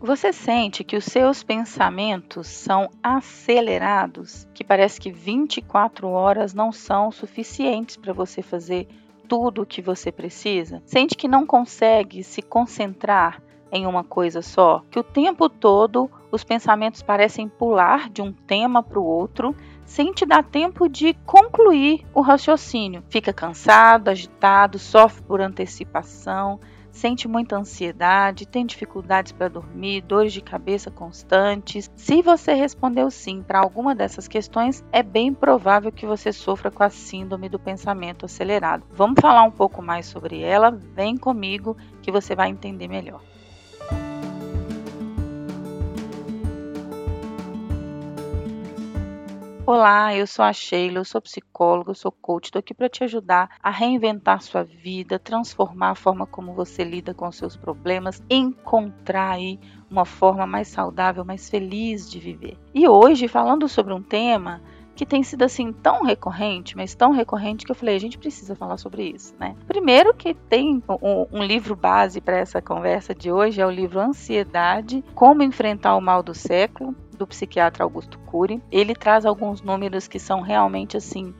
Você sente que os seus pensamentos são acelerados, que parece que 24 horas não são suficientes para você fazer tudo o que você precisa? Sente que não consegue se concentrar em uma coisa só? Que o tempo todo os pensamentos parecem pular de um tema para o outro sem te dar tempo de concluir o raciocínio. Fica cansado, agitado, sofre por antecipação, sente muita ansiedade, tem dificuldades para dormir, dores de cabeça constantes. Se você respondeu sim para alguma dessas questões, é bem provável que você sofra com a síndrome do pensamento acelerado. Vamos falar um pouco mais sobre ela? Vem comigo que você vai entender melhor. Olá, eu sou a Sheila, eu sou psicóloga, eu sou coach, estou aqui para te ajudar a reinventar sua vida, transformar a forma como você lida com seus problemas, encontrar aí uma forma mais saudável, mais feliz de viver. E hoje, falando sobre um tema que tem sido assim tão recorrente, mas tão recorrente que eu falei, a gente precisa falar sobre isso, né? Primeiro que tem um, um livro base para essa conversa de hoje, é o livro Ansiedade, Como Enfrentar o Mal do Século, do psiquiatra Augusto Cury. Ele traz alguns números que são realmente assim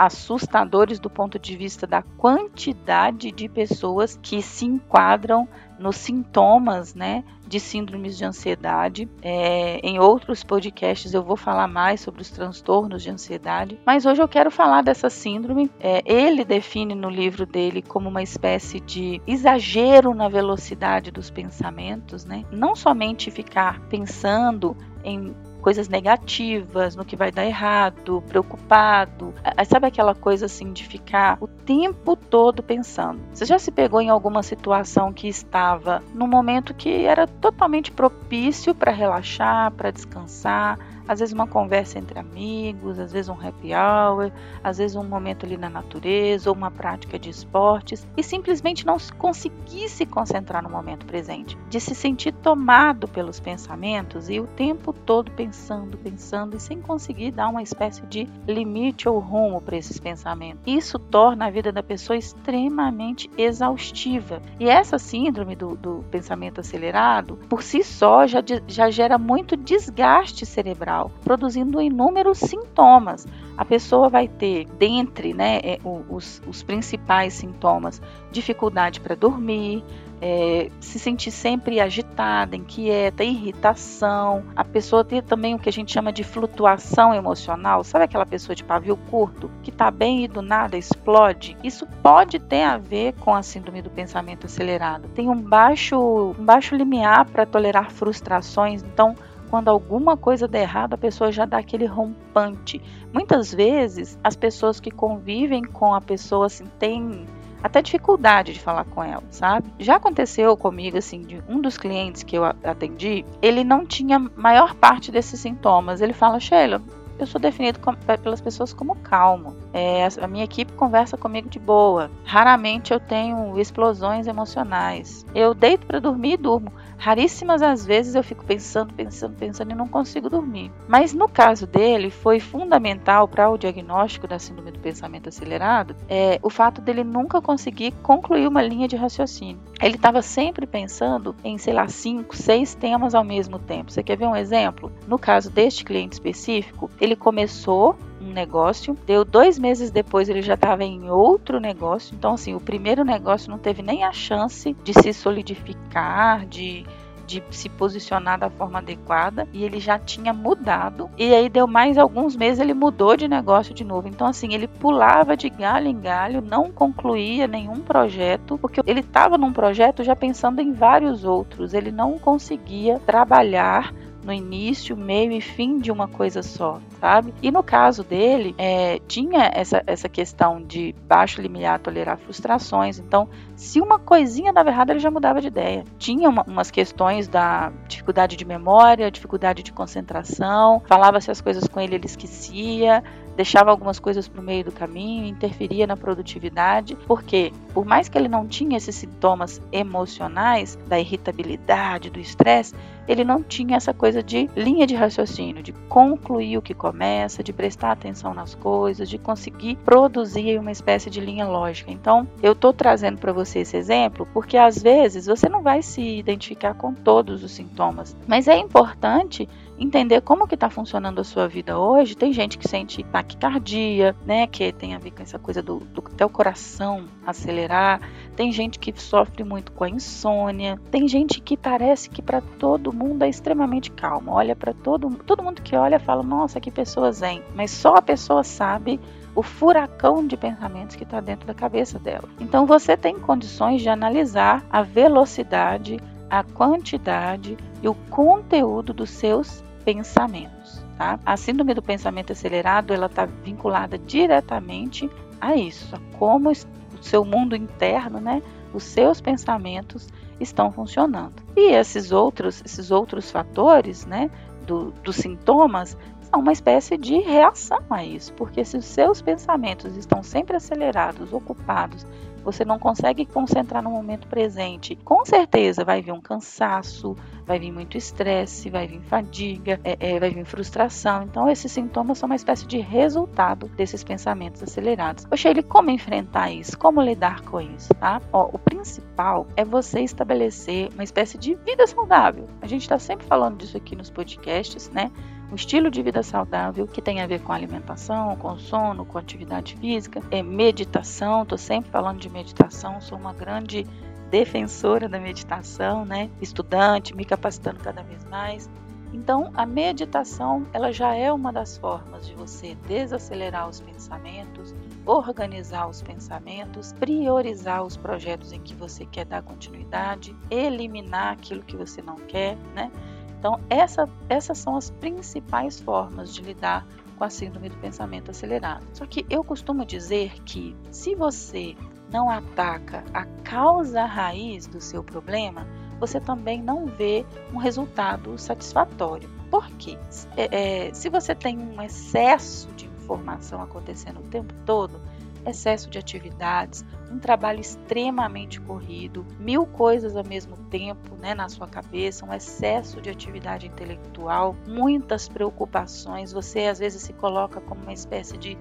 assustadores do ponto de vista da quantidade de pessoas que se enquadram nos sintomas, né, de síndromes de ansiedade. É, em outros podcasts eu vou falar mais sobre os transtornos de ansiedade, mas hoje eu quero falar dessa síndrome. É, ele define no livro dele como uma espécie de exagero na velocidade dos pensamentos, né? Não somente ficar pensando em coisas negativas, no que vai dar errado, preocupado. Sabe aquela coisa assim de ficar o tempo todo pensando? Você já se pegou em alguma situação que estava num momento que era totalmente propício para relaxar, para descansar? Às vezes uma conversa entre amigos, às vezes um happy hour, às vezes um momento ali na natureza ou uma prática de esportes e simplesmente não conseguir se concentrar no momento presente, de se sentir tomado pelos pensamentos e o tempo todo pensando, pensando e sem conseguir dar uma espécie de limite ou rumo para esses pensamentos. Isso torna a vida da pessoa extremamente exaustiva. E essa síndrome do, do pensamento acelerado, por si só, já, já gera muito desgaste cerebral produzindo inúmeros sintomas. A pessoa vai ter, dentre né, é, os, os principais sintomas, dificuldade para dormir, é, se sentir sempre agitada, inquieta, irritação. A pessoa tem também o que a gente chama de flutuação emocional. Sabe aquela pessoa de pavio curto que está bem e do nada explode? Isso pode ter a ver com a síndrome do pensamento acelerado. Tem um baixo, um baixo limiar para tolerar frustrações, então quando alguma coisa der errado, a pessoa já dá aquele rompante. Muitas vezes, as pessoas que convivem com a pessoa assim têm até dificuldade de falar com ela, sabe? Já aconteceu comigo, assim, de um dos clientes que eu atendi, ele não tinha maior parte desses sintomas. Ele fala, Sheila, eu sou definido com, pelas pessoas como calmo. É, a minha equipe conversa comigo de boa. Raramente eu tenho explosões emocionais. Eu deito para dormir e durmo. Raríssimas as vezes eu fico pensando, pensando, pensando e não consigo dormir. Mas no caso dele, foi fundamental para o diagnóstico da síndrome do pensamento acelerado é, o fato dele nunca conseguir concluir uma linha de raciocínio. Ele estava sempre pensando em, sei lá, cinco, seis temas ao mesmo tempo. Você quer ver um exemplo? No caso deste cliente específico, ele começou um negócio, deu dois meses depois ele já estava em outro negócio. Então, assim, o primeiro negócio não teve nem a chance de se solidificar, de de se posicionar da forma adequada e ele já tinha mudado. E aí deu mais alguns meses ele mudou de negócio de novo. Então assim, ele pulava de galho em galho, não concluía nenhum projeto, porque ele estava num projeto já pensando em vários outros. Ele não conseguia trabalhar no início, meio e fim de uma coisa só, sabe? E no caso dele, é, tinha essa, essa questão de baixo limiar tolerar frustrações. Então, se uma coisinha dava errado, ele já mudava de ideia. Tinha uma, umas questões da dificuldade de memória, dificuldade de concentração, falava-se as coisas com ele, ele esquecia. Deixava algumas coisas para o meio do caminho, interferia na produtividade, porque por mais que ele não tinha esses sintomas emocionais da irritabilidade, do estresse, ele não tinha essa coisa de linha de raciocínio, de concluir o que começa, de prestar atenção nas coisas, de conseguir produzir uma espécie de linha lógica. Então, eu estou trazendo para você esse exemplo porque às vezes você não vai se identificar com todos os sintomas, mas é importante entender como que está funcionando a sua vida hoje. Tem gente que sente taquicardia, né, que tem a ver com essa coisa do, do teu coração acelerar. Tem gente que sofre muito com a insônia. Tem gente que parece que para todo mundo é extremamente calmo. Olha para todo todo mundo que olha fala: "Nossa, que pessoa zen". Mas só a pessoa sabe o furacão de pensamentos que está dentro da cabeça dela. Então você tem condições de analisar a velocidade, a quantidade e o conteúdo dos seus pensamentos. Tá? A síndrome do pensamento acelerado ela está vinculada diretamente a isso, a como o seu mundo interno, né, os seus pensamentos estão funcionando. E esses outros, esses outros fatores, né, do, dos sintomas, são uma espécie de reação a isso, porque se os seus pensamentos estão sempre acelerados, ocupados, você não consegue concentrar no momento presente, com certeza vai vir um cansaço, vai vir muito estresse, vai vir fadiga, é, é, vai vir frustração. Então, esses sintomas são uma espécie de resultado desses pensamentos acelerados. Poxa, ele como enfrentar isso? Como lidar com isso? Tá? Ó, o principal é você estabelecer uma espécie de vida saudável. A gente está sempre falando disso aqui nos podcasts, né? um estilo de vida saudável que tem a ver com alimentação, com sono, com atividade física, é meditação. Estou sempre falando de meditação, sou uma grande defensora da meditação, né? Estudante, me capacitando cada vez mais. Então, a meditação, ela já é uma das formas de você desacelerar os pensamentos, organizar os pensamentos, priorizar os projetos em que você quer dar continuidade, eliminar aquilo que você não quer, né? Então, essa, essas são as principais formas de lidar com a síndrome do pensamento acelerado. Só que eu costumo dizer que se você não ataca a causa raiz do seu problema, você também não vê um resultado satisfatório. Por quê? É, é, se você tem um excesso de informação acontecendo o tempo todo, excesso de atividades, um trabalho extremamente corrido, mil coisas ao mesmo tempo né, na sua cabeça, um excesso de atividade intelectual, muitas preocupações, você às vezes se coloca como uma espécie de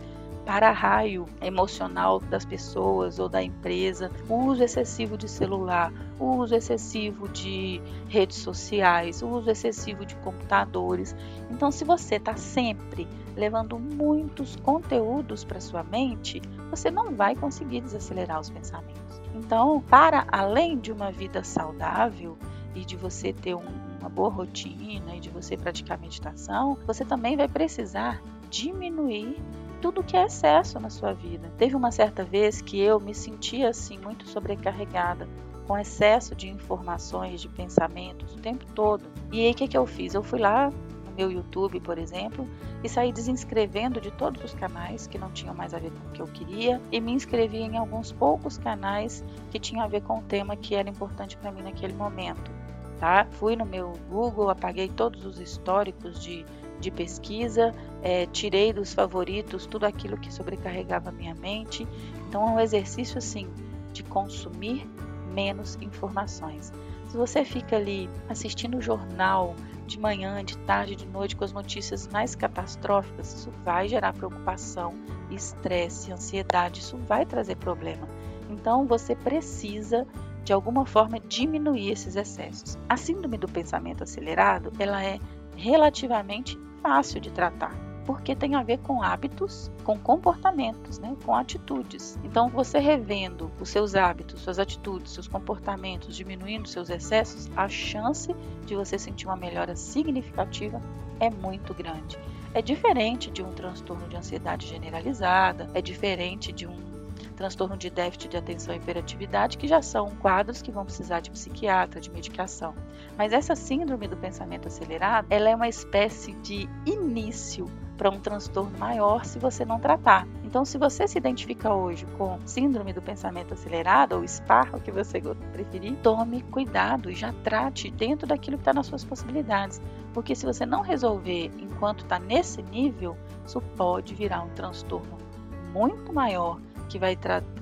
para-raio emocional das pessoas ou da empresa, o uso excessivo de celular, o uso excessivo de redes sociais, o uso excessivo de computadores. Então, se você está sempre levando muitos conteúdos para sua mente, você não vai conseguir desacelerar os pensamentos. Então, para além de uma vida saudável e de você ter um, uma boa rotina e de você praticar meditação, você também vai precisar diminuir tudo que é excesso na sua vida. Teve uma certa vez que eu me sentia assim muito sobrecarregada, com excesso de informações, de pensamentos o tempo todo. E aí o que, que eu fiz? Eu fui lá no meu YouTube, por exemplo, e saí desinscrevendo de todos os canais que não tinham mais a ver com o que eu queria e me inscrevi em alguns poucos canais que tinham a ver com o tema que era importante para mim naquele momento. Tá? Fui no meu Google, apaguei todos os históricos de de pesquisa, é, tirei dos favoritos tudo aquilo que sobrecarregava minha mente. Então é um exercício assim de consumir menos informações. Se você fica ali assistindo o jornal de manhã, de tarde, de noite com as notícias mais catastróficas, isso vai gerar preocupação, estresse, ansiedade, isso vai trazer problema. Então você precisa de alguma forma diminuir esses excessos. A síndrome do pensamento acelerado, ela é relativamente fácil de tratar, porque tem a ver com hábitos, com comportamentos, né, com atitudes. Então, você revendo os seus hábitos, suas atitudes, seus comportamentos, diminuindo seus excessos, a chance de você sentir uma melhora significativa é muito grande. É diferente de um transtorno de ansiedade generalizada, é diferente de um transtorno de déficit de atenção e hiperatividade, que já são quadros que vão precisar de psiquiatra, de medicação. Mas essa síndrome do pensamento acelerado, ela é uma espécie de início para um transtorno maior se você não tratar. Então, se você se identifica hoje com síndrome do pensamento acelerado ou SPAR, o que você preferir, tome cuidado e já trate dentro daquilo que está nas suas possibilidades. Porque se você não resolver enquanto está nesse nível, isso pode virar um transtorno muito maior que vai,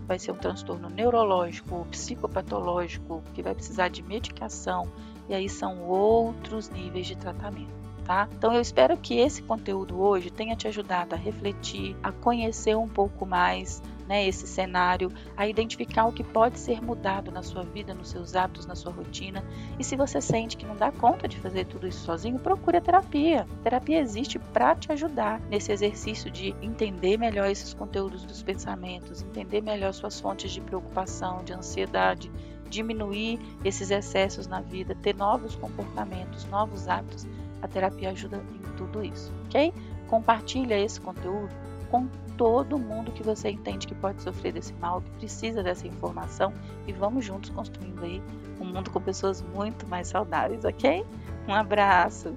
vai ser um transtorno neurológico psicopatológico, que vai precisar de medicação, e aí são outros níveis de tratamento. Tá? Então eu espero que esse conteúdo hoje tenha te ajudado a refletir, a conhecer um pouco mais né, esse cenário, a identificar o que pode ser mudado na sua vida, nos seus hábitos, na sua rotina. E se você sente que não dá conta de fazer tudo isso sozinho, procure a terapia. A terapia existe para te ajudar nesse exercício de entender melhor esses conteúdos dos pensamentos, entender melhor suas fontes de preocupação, de ansiedade, diminuir esses excessos na vida, ter novos comportamentos, novos hábitos. A terapia ajuda em tudo isso, ok? Compartilha esse conteúdo com todo mundo que você entende que pode sofrer desse mal, que precisa dessa informação e vamos juntos construindo aí um mundo com pessoas muito mais saudáveis, ok? Um abraço!